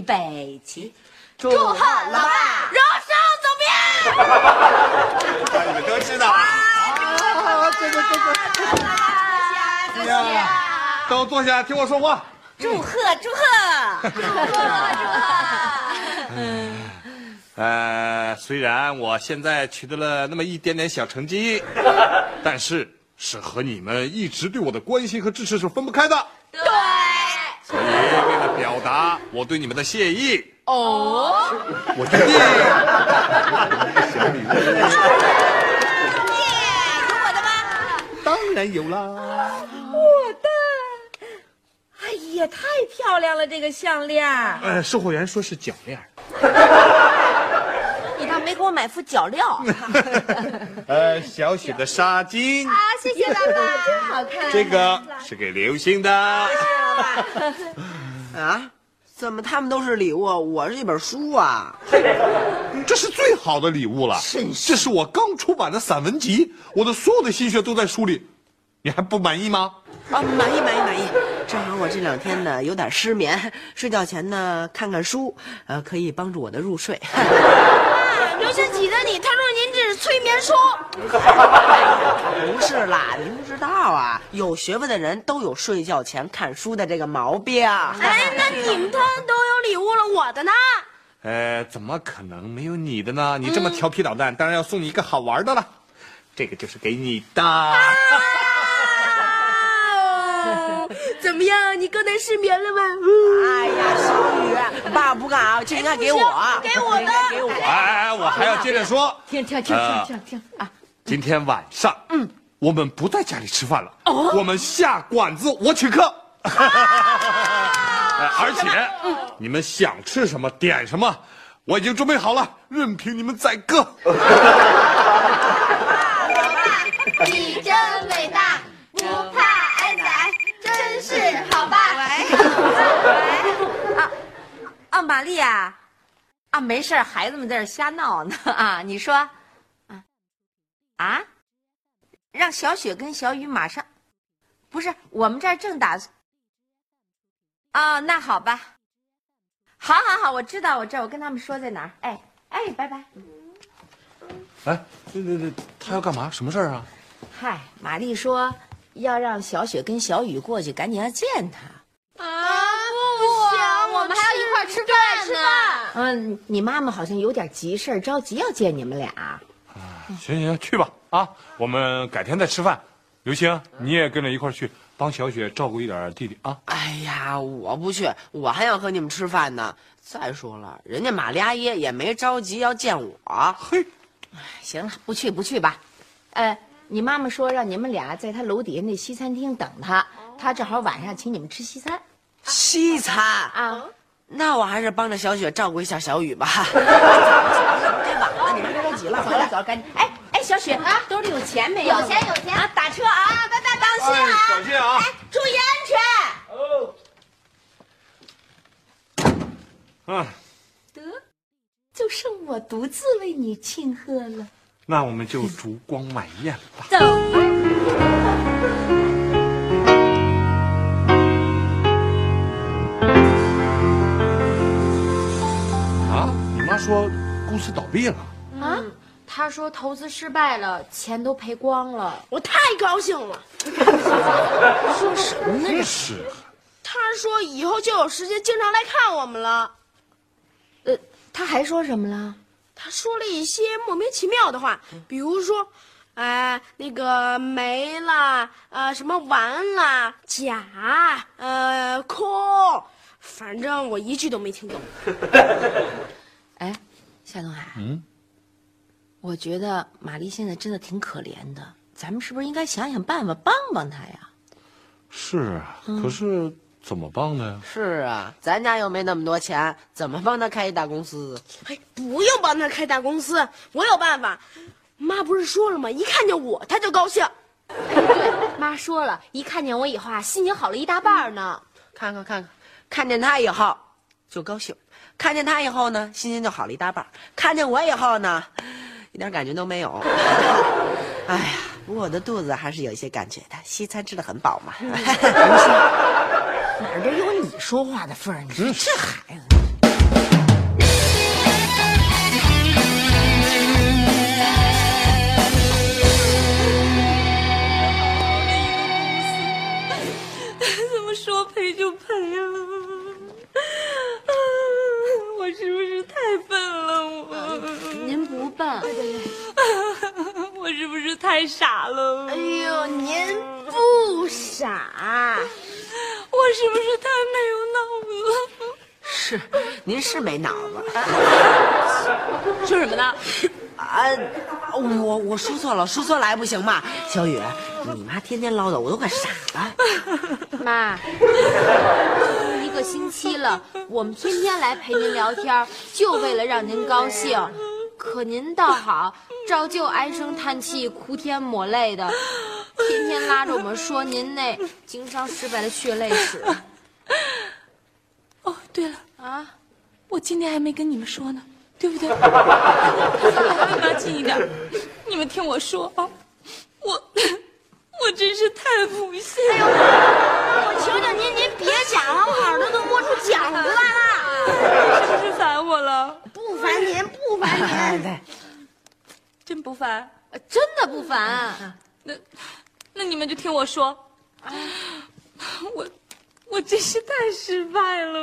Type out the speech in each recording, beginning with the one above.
预备起，祝贺老爸！荣升总编。你们都知道啊。这个这个。呀，都坐下听我说话。祝贺祝贺！呃，虽然我现在取得了那么一点点小成绩，但是是和你们一直对我的关心和支持是分不开的。对，所以为了表达我对你们的谢意，哦，我决定小礼物。有我的吗？当然有啦。我的。哎呀，太漂亮了，这个项链。呃，售货员说是脚链。没给我买副脚镣。呃，小雪的纱巾，啊，谢谢爸爸，真好看。这个是给刘星的。啊？怎么他们都是礼物，我是一本书啊？这是最好的礼物了，这是我刚出版的散文集，我的所有的心血都在书里，你还不满意吗？啊，满意满意满意。正好我这两天呢有点失眠，睡觉前呢看看书，呃，可以帮助我的入睡。刘星挤着你，他说您这是催眠书。不是啦，您不知道啊，有学问的人都有睡觉前看书的这个毛病。哎，那你们他都有礼物了，我的呢？呃，怎么可能没有你的呢？你这么调皮捣蛋，当然要送你一个好玩的了。这个就是给你的。么样？你刚才失眠了吗？哎呀，小雨，爸不敢啊，这应该给我，给我的给我。哎哎，我还要接着说，听听听听听听啊！今天晚上，嗯，我们不在家里吃饭了，我们下馆子，我请客。哎而且，你们想吃什么点什么，我已经准备好了，任凭你们宰割。啊，玛丽啊，啊，没事儿孩子们在这儿瞎闹呢啊！你说，啊啊，让小雪跟小雨马上，不是我们这儿正打算。啊，那好吧，好好好，我知道，我知道，我跟他们说在哪儿。哎哎，拜拜。哎，那那那，他要干嘛？什么事儿啊？嗨，玛丽说要让小雪跟小雨过去，赶紧要见她。啊，不行，我们还要一块儿吃饭呢。嗯，你妈妈好像有点急事儿，着急要见你们俩。行行，去吧啊！我们改天再吃饭。刘星，你也跟着一块儿去，帮小雪照顾一点弟弟啊。哎呀，我不去，我还想和你们吃饭呢。再说了，人家玛丽阿姨也没着急要见我。嘿，行了，不去不去吧。呃，你妈妈说让你们俩在她楼底下那西餐厅等她，她正好晚上请你们吃西餐西餐啊。那我还是帮着小雪照顾一下小雨吧。该晚了，你们别着急了，走了走，赶紧。哎哎，小雪啊，兜里有钱没有有钱有钱啊！打车啊，拜拜，当心啊，小心啊！哎注意安全。嗯，得，就剩我独自为你庆贺了。那我们就烛光晚宴吧。走说公司倒闭了。啊，他说投资失败了，钱都赔光了。我太高兴了。说什么呢？这是，他说以后就有时间经常来看我们了。呃，他还说什么了？他说了一些莫名其妙的话，比如说，呃，那个没了，呃，什么完了，假，呃，空，反正我一句都没听懂。哎，夏东海，嗯，我觉得玛丽现在真的挺可怜的，咱们是不是应该想想办法帮帮她呀？是啊，可是怎么帮她呀？是啊，咱家又没那么多钱，怎么帮她开一大公司？哎，不用帮她开大公司，我有办法。妈不是说了吗？一看见我她就高兴。对，妈说了一看见我以后啊，心情好了一大半呢。看看看看，看见她以后就高兴，看见他以后呢，心情就好了一大半。看见我以后呢，一点感觉都没有。哎呀，不过我的肚子还是有一些感觉的，西餐吃的很饱嘛。哪儿都有你说话的份儿？你这孩子。太傻了？哎呦，您不傻，我是不是太没有脑子了？是，您是没脑子。说什么呢？啊，我我说错了，说错了还不行吗？小雨，你妈天天唠叨，我都快傻了。妈，一个星期了，我们天天来陪您聊天，就为了让您高兴。可您倒好，照旧唉声叹气、哭天抹泪的，天天拉着我们说您那经商失败的血泪史。哦，对了，啊，我今天还没跟你们说呢，对不对？拿近一点，你们听我说啊，我 我真是太不幸了。我求求您，您别讲了，我耳朵都摸出茧子来了。是不是烦我了？不烦您，不烦您。对，真不烦？呃真的不烦。那那你们就听我说，我我真是太失败了，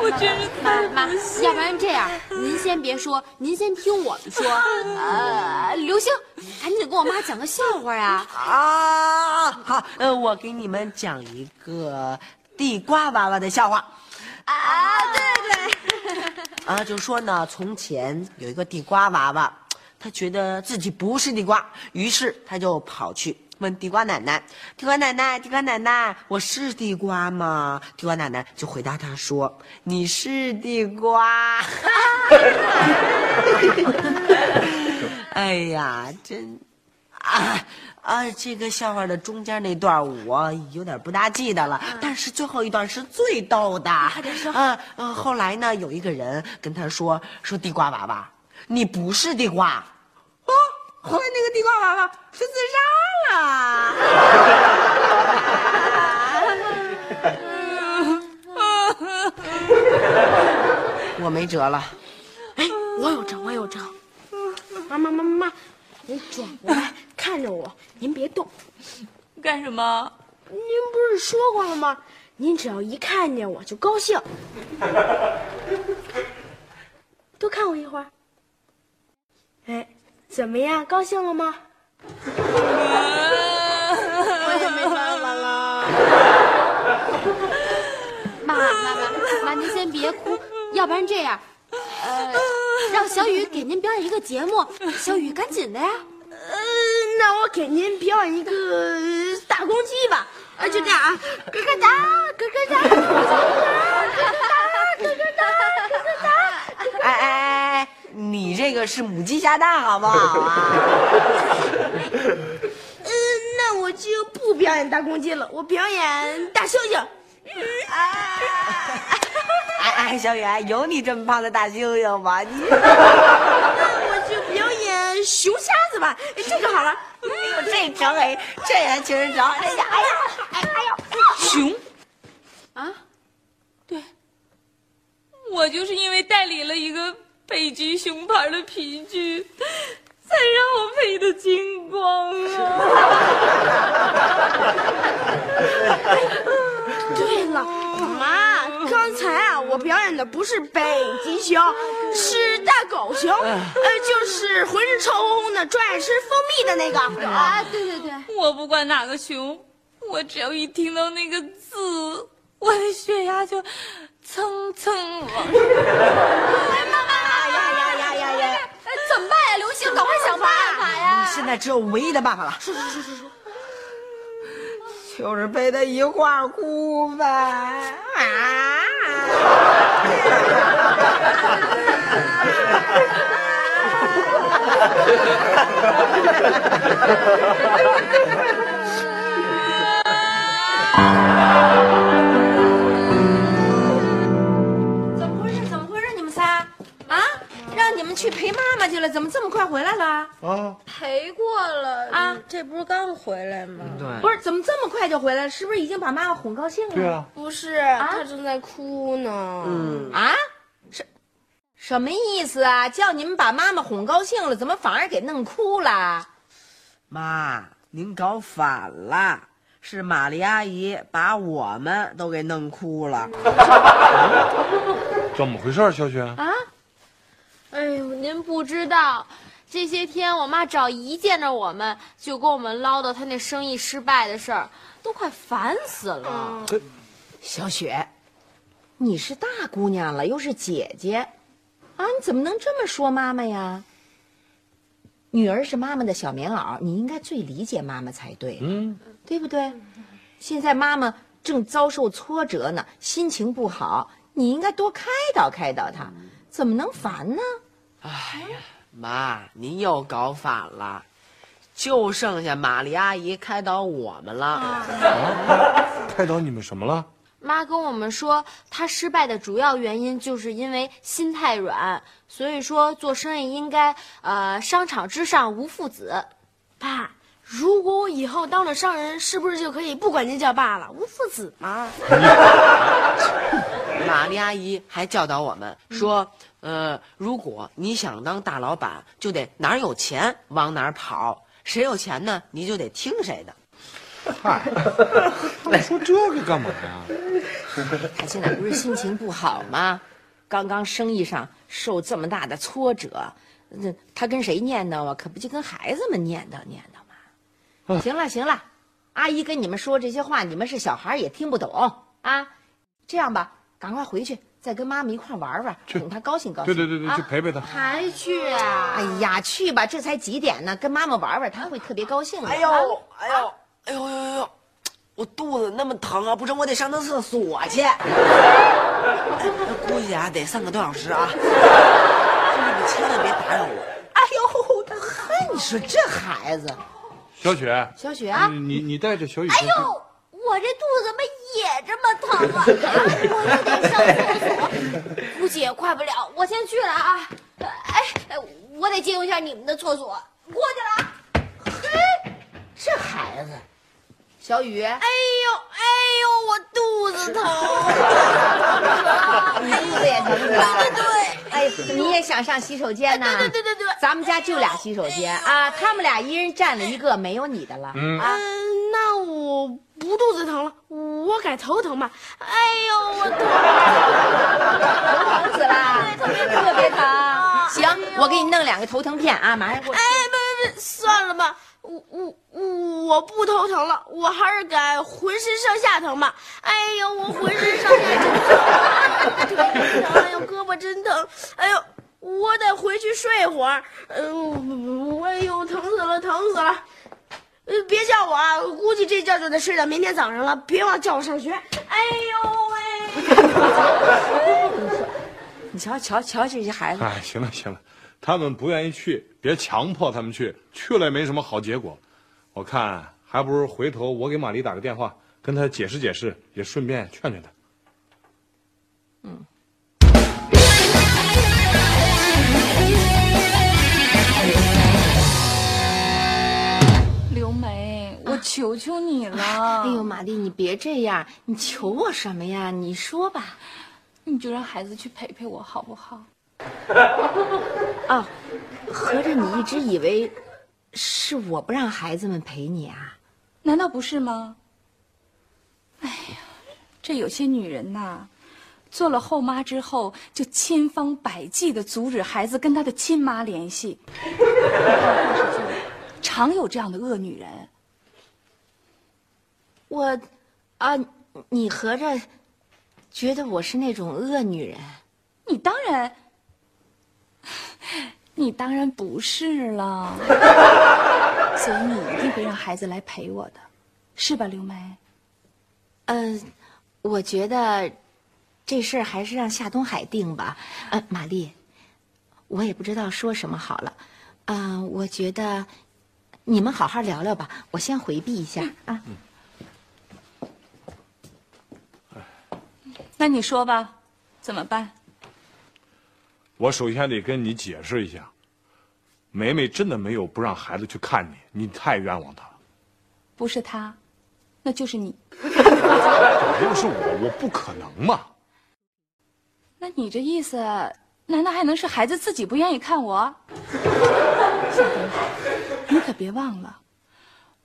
我真是太妈，不幸要不然这样，您先别说，您先听我们说。呃，刘星，赶紧给我妈讲个笑话呀！啊，好，呃，我给你们讲一个地瓜娃娃的笑话。啊，对对，啊，就说呢，从前有一个地瓜娃娃，他觉得自己不是地瓜，于是他就跑去问地瓜奶奶：“地瓜奶奶，地瓜奶奶，我是地瓜吗？”地瓜奶奶就回答他说：“你是地瓜。”哎呀，真啊啊！这个笑话的中间那段我有点不大记得了，但是最后一段是最逗的。快点说。啊嗯，后来呢，有一个人跟他说：“说地瓜娃娃，你不是地瓜。”哦，后来那个地瓜娃娃是自杀了。我没辙了。哎，我有辙，我有辙。妈妈妈妈妈，您转过来看着我，您别动。干什么？您不是说过了吗？您只要一看见我就高兴。多看我一会儿。哎，怎么样？高兴了吗？我也没办法了。妈妈妈妈，您先别哭，要不然这样，呃，让小雨给您表演一个节目。小雨，赶紧的呀！给您表演一个大公鸡吧。啊，就这样啊，咯咯哒，咯咯哒，咯咯哒，咯咯哒，咯咯哒。哎哎哎哎，你这个是母鸡下蛋，好不好啊？嗯，那我就不表演大公鸡了，我表演大猩猩。哎哎，小雨，有你这么胖的大猩猩吗？你。那我就表演熊瞎子吧，这个好了。哎呦，这成哎，这还情人着。哎呀，哎呀，哎哎呦，熊，啊，对，我就是因为代理了一个北极熊牌的皮具，才让我赔的精光啊！对了，妈，刚才啊，我表演的不是北极熊，是大狗熊，呃，就是浑身臭烘烘的，专爱吃蜂蜜的那个。啊，对对对，我不管哪个熊，我只要一听到那个字，我的血压就蹭蹭往上。呀呀呀呀呀！哎，怎么办呀？刘星，赶快想办法呀！现在只有唯一的办法了。说说说说说。就是陪他一块哭呗。啊！怎么回事？怎么回事？你们仨啊，让你们去陪妈妈去了，怎么这么快回来了？啊，陪过了啊，这不是刚回来吗？对，不是，怎么这么快就回来了？是不是已经把妈妈哄高兴了？对啊，不是，他正在哭呢。嗯，啊，什什么意思啊？叫你们把妈妈哄高兴了，怎么反而给弄哭了？妈，您搞反了，是玛丽阿姨把我们都给弄哭了。怎么回事，小雪？啊，哎呦，您不知道，这些天我妈只要一见着我们就跟我们唠叨她那生意失败的事儿，都快烦死了。小雪，你是大姑娘了，又是姐姐，啊，你怎么能这么说妈妈呀？女儿是妈妈的小棉袄，你应该最理解妈妈才对，嗯，对不对？现在妈妈正遭受挫折呢，心情不好，你应该多开导开导她，怎么能烦呢？哎呀妈，您又搞反了，就剩下玛丽阿姨开导我们了。开导你们什么了？妈跟我们说，她失败的主要原因就是因为心太软，所以说做生意应该呃商场之上无父子。爸，如果我以后当了商人，是不是就可以不管您叫爸了，无父子吗？玛丽阿姨还教导我们说，呃，如果你想当大老板，就得哪儿有钱往哪儿跑，谁有钱呢，你就得听谁的。嗨，你说这个干嘛呀？他现在不是心情不好吗？刚刚生意上受这么大的挫折，那他跟谁念叨啊？可不就跟孩子们念叨念叨吗？行了行了，阿姨跟你们说这些话，你们是小孩也听不懂啊。这样吧，赶快回去，再跟妈妈一块玩玩，去哄她高兴高兴。对对对对，啊去陪陪她。还去啊？哎呀，去吧，这才几点呢？跟妈妈玩玩，她会特别高兴的。哎呦，哎呦，哎呦呦呦呦，我肚子那么疼啊！不成，我得上趟厕所去。哎估计啊得上个多小时啊。兄弟们千万别打扰我。哎呦，他嗨，你说这孩子，小雪，小雪啊，你你你带着小雨。哎呦，我这肚子怎么也这么疼啊？我也得上厕所，估计也快不了。我先去了啊。哎，哎我得借用一下你们的厕所，过去了啊。这孩子，小雨，哎呦哎呦，我肚子疼。你肚子也疼是吧？对对对。哎，你也想上洗手间呢？对对对对对咱们家就俩洗手间啊，他们俩一人占了一个，没有你的了。嗯，啊，不肚子疼了，我改头疼吧。哎呦，我疼。疼死了，特别特别疼。行，我给你弄两个头疼片啊，马上过来。哎，别别别，算了吧，我我我我不头疼了，我还是改浑身上下疼吧。哎呦，我浑身上下真疼，腿疼，哎呦，胳膊真疼，哎呦，我得回去睡会儿。嗯，哎呦，疼死了，疼死了。呃，别叫我啊！我估计这觉就得睡到明天早上了。别忘叫我上学。哎呦喂！你瞧瞧瞧这些孩子，哎，行了行了，他们不愿意去，别强迫他们去，去了也没什么好结果。我看还不如回头我给玛丽打个电话，跟她解释解释，也顺便劝劝她。刘求求你了，哎呦，玛丽，你别这样，你求我什么呀？你说吧。你就让孩子去陪陪我好不好？哦，合着你一直以为是我不让孩子们陪你啊？难道不是吗？哎呀，这有些女人呐，做了后妈之后，就千方百计的阻止孩子跟他的亲妈联系。常有这样的恶女人。我，啊，你合着觉得我是那种恶女人？你当然，你当然不是了。所以你一定会让孩子来陪我的，是吧，刘梅？嗯、我觉得这事儿还是让夏东海定吧。呃，玛丽，我也不知道说什么好了。嗯、我觉得你们好好聊聊吧，我先回避一下啊。那你说吧，怎么办？我首先得跟你解释一下，梅梅真的没有不让孩子去看你，你太冤枉她了。不是她，那就是你。要是我，我不可能嘛。那你这意思，难道还能是孩子自己不愿意看我？夏东海，你可别忘了，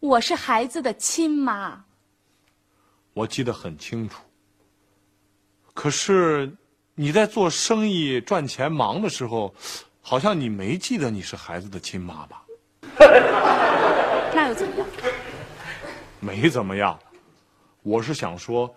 我是孩子的亲妈。我记得很清楚。可是你在做生意赚钱忙的时候，好像你没记得你是孩子的亲妈吧？那又怎么样？没怎么样，我是想说，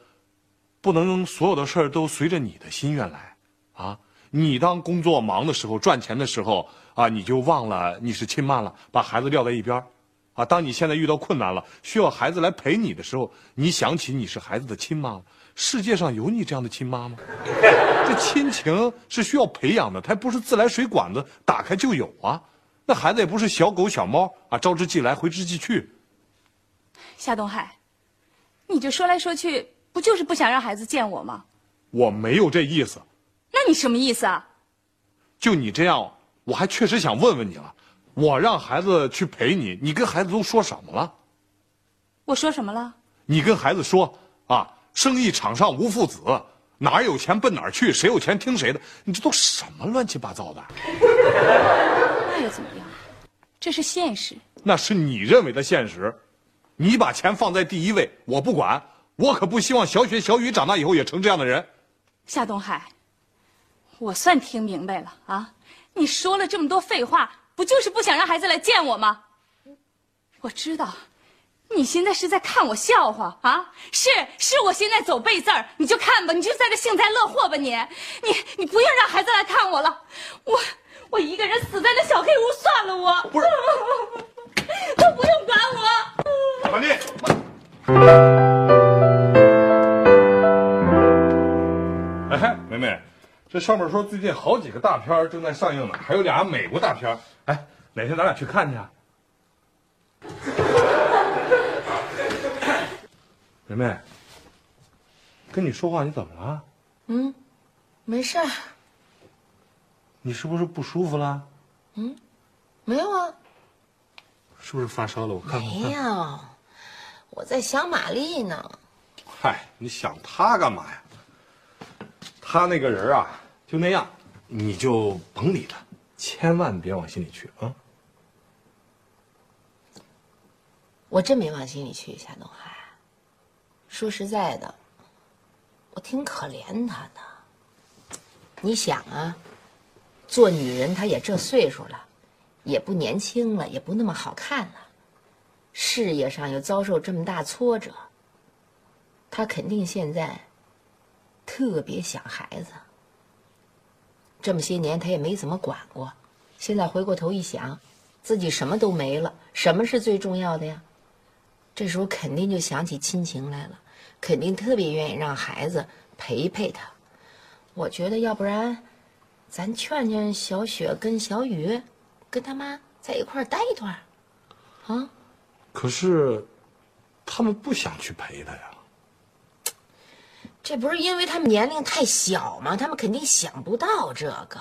不能所有的事儿都随着你的心愿来，啊！你当工作忙的时候、赚钱的时候啊，你就忘了你是亲妈了，把孩子撂在一边儿啊。当你现在遇到困难了，需要孩子来陪你的时候，你想起你是孩子的亲妈。世界上有你这样的亲妈吗？这亲情是需要培养的，它不是自来水管子打开就有啊。那孩子也不是小狗小猫啊，招之即来，挥之即去。夏东海，你这说来说去，不就是不想让孩子见我吗？我没有这意思。那你什么意思啊？就你这样，我还确实想问问你了。我让孩子去陪你，你跟孩子都说什么了？我说什么了？你跟孩子说啊，生意场上无父子，哪儿有钱奔哪儿去，谁有钱听谁的。你这都什么乱七八糟的？那又怎么样？这是现实。那是你认为的现实。你把钱放在第一位，我不管。我可不希望小雪、小雨长大以后也成这样的人。夏东海，我算听明白了啊！你说了这么多废话，不就是不想让孩子来见我吗？我知道，你现在是在看我笑话啊！是，是我现在走背字儿，你就看吧，你就在这幸灾乐祸吧你！你你不要让孩子来看我了，我我一个人死在那小黑屋算了我，不是，都不用管我。玛丽，哎，梅梅，这上面说最近好几个大片儿正在上映呢，还有俩美国大片儿。哎，哪天咱俩去看去啊？梅梅，跟你说话你怎么了？嗯，没事儿，你是不是不舒服了？嗯没有啊，是不是发烧了？我看看。没有，我在想玛丽呢。嗨，你想她干嘛呀？她那个人啊，就那样，你就甭理她，千万别往心里去啊。我真没往心里去，夏东海。说实在的，我挺可怜他的。你想啊，做女人她也这岁数了，也不年轻了，也不那么好看了，事业上又遭受这么大挫折，她肯定现在特别想孩子。这么些年她也没怎么管过，现在回过头一想，自己什么都没了，什么是最重要的呀？这时候肯定就想起亲情来了，肯定特别愿意让孩子陪陪他。我觉得要不然，咱劝劝小雪跟小雨，跟他妈在一块儿待一段儿，啊？可是，他们不想去陪他呀。这不是因为他们年龄太小吗？他们肯定想不到这个。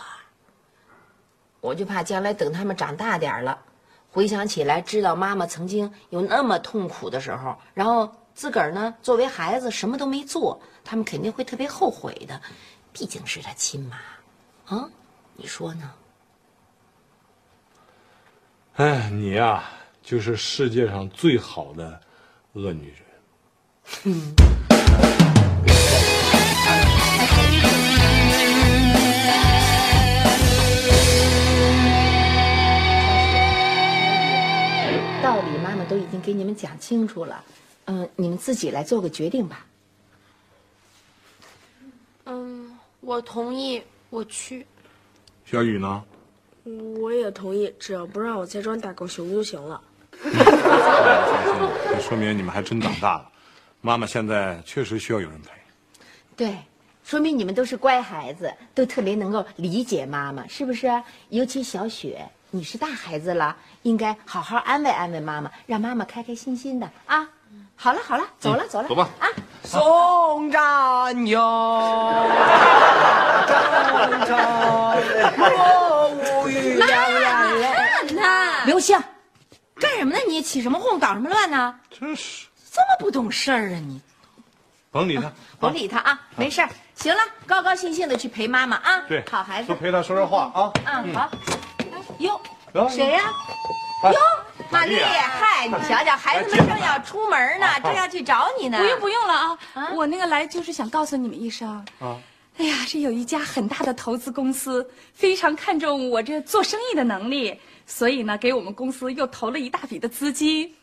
我就怕将来等他们长大点儿了，回想起来，知道妈妈曾经有那么痛苦的时候，然后自个儿呢作为孩子什么都没做，他们肯定会特别后悔的。毕竟是他亲妈，啊，你说呢？哎，你呀、就是世界上最好的恶女人。道理妈妈都已经给你们讲清楚了，嗯、你们自己来做个决定吧。嗯，我同意，我去。小雨呢？我也同意，只要不让我再装大狗熊就行了。说明你们还真长大了。妈妈现在确实需要有人陪。对，说明你们都是乖孩子，都特别能够理解妈妈，是不是？尤其小雪，你是大孩子了，应该好好安慰安慰妈妈，让妈妈开开心心的啊。好了好了，走了走了，走吧啊！送战哟，战战，若无语两两两。看他，刘星，干什么呢？你起什么哄，搞什么乱呢？真是，这么不懂事儿啊你！甭理他，甭理他啊，没事儿。行了，高高兴兴的去陪妈妈啊。对，好孩子多。陪他说说话啊。嗯，好。哟，啊谁呀？哎哟，玛丽，嗨，你瞧瞧，孩子们正要出门呢，正要去找你呢。不用不用了啊！啊我那个来就是想告诉你们一声。啊，哎呀，这有一家很大的投资公司，非常看重我这做生意的能力，所以呢，给我们公司又投了一大笔的资金。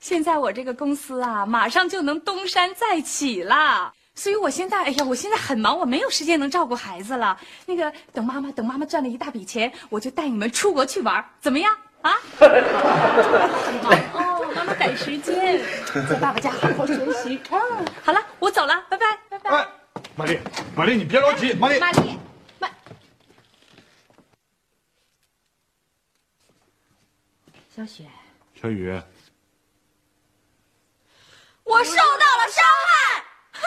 现在我这个公司啊，马上就能东山再起了。所以我现在，哎呀，我现在很忙，我没有时间能照顾孩子了。那个，等妈妈等妈妈赚了一大笔钱，我就带你们出国去玩，怎么样？啊？哦，妈妈赶时间，在爸爸家好好学习。嗯，好了，我走了，拜拜，拜拜。哎，玛丽，玛丽，你别着急，玛丽。玛丽，玛，小雪，小雨，我受到了伤害。哼！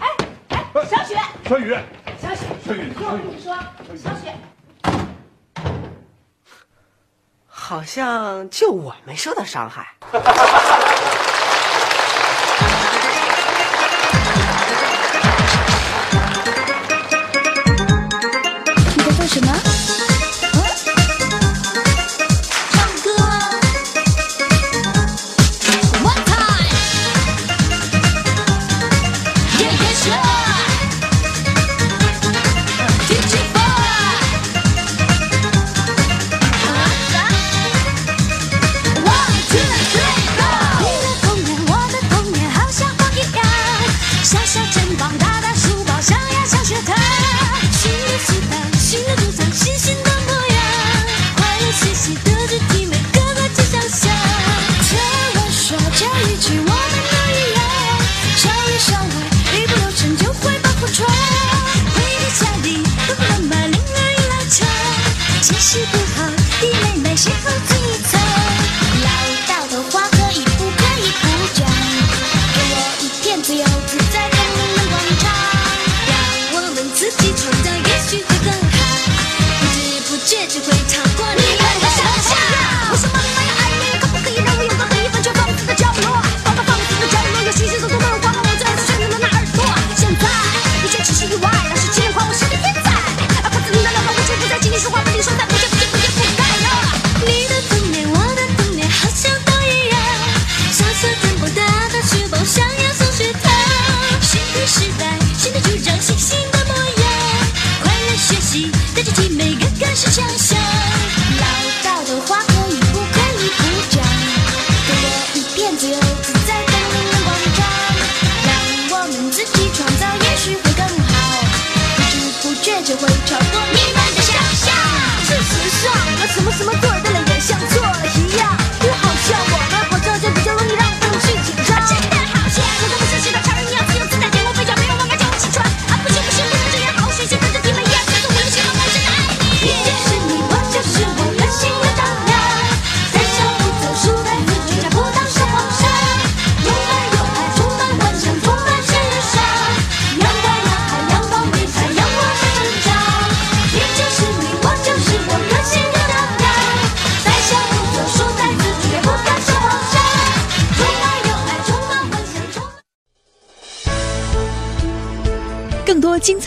哎哎，小雪，小雨，小雪，小雨，听我跟你说，小雪，好像就我没受到伤害。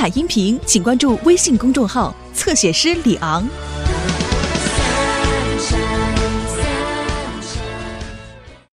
音频，请关注微信公众号“侧写师李昂”。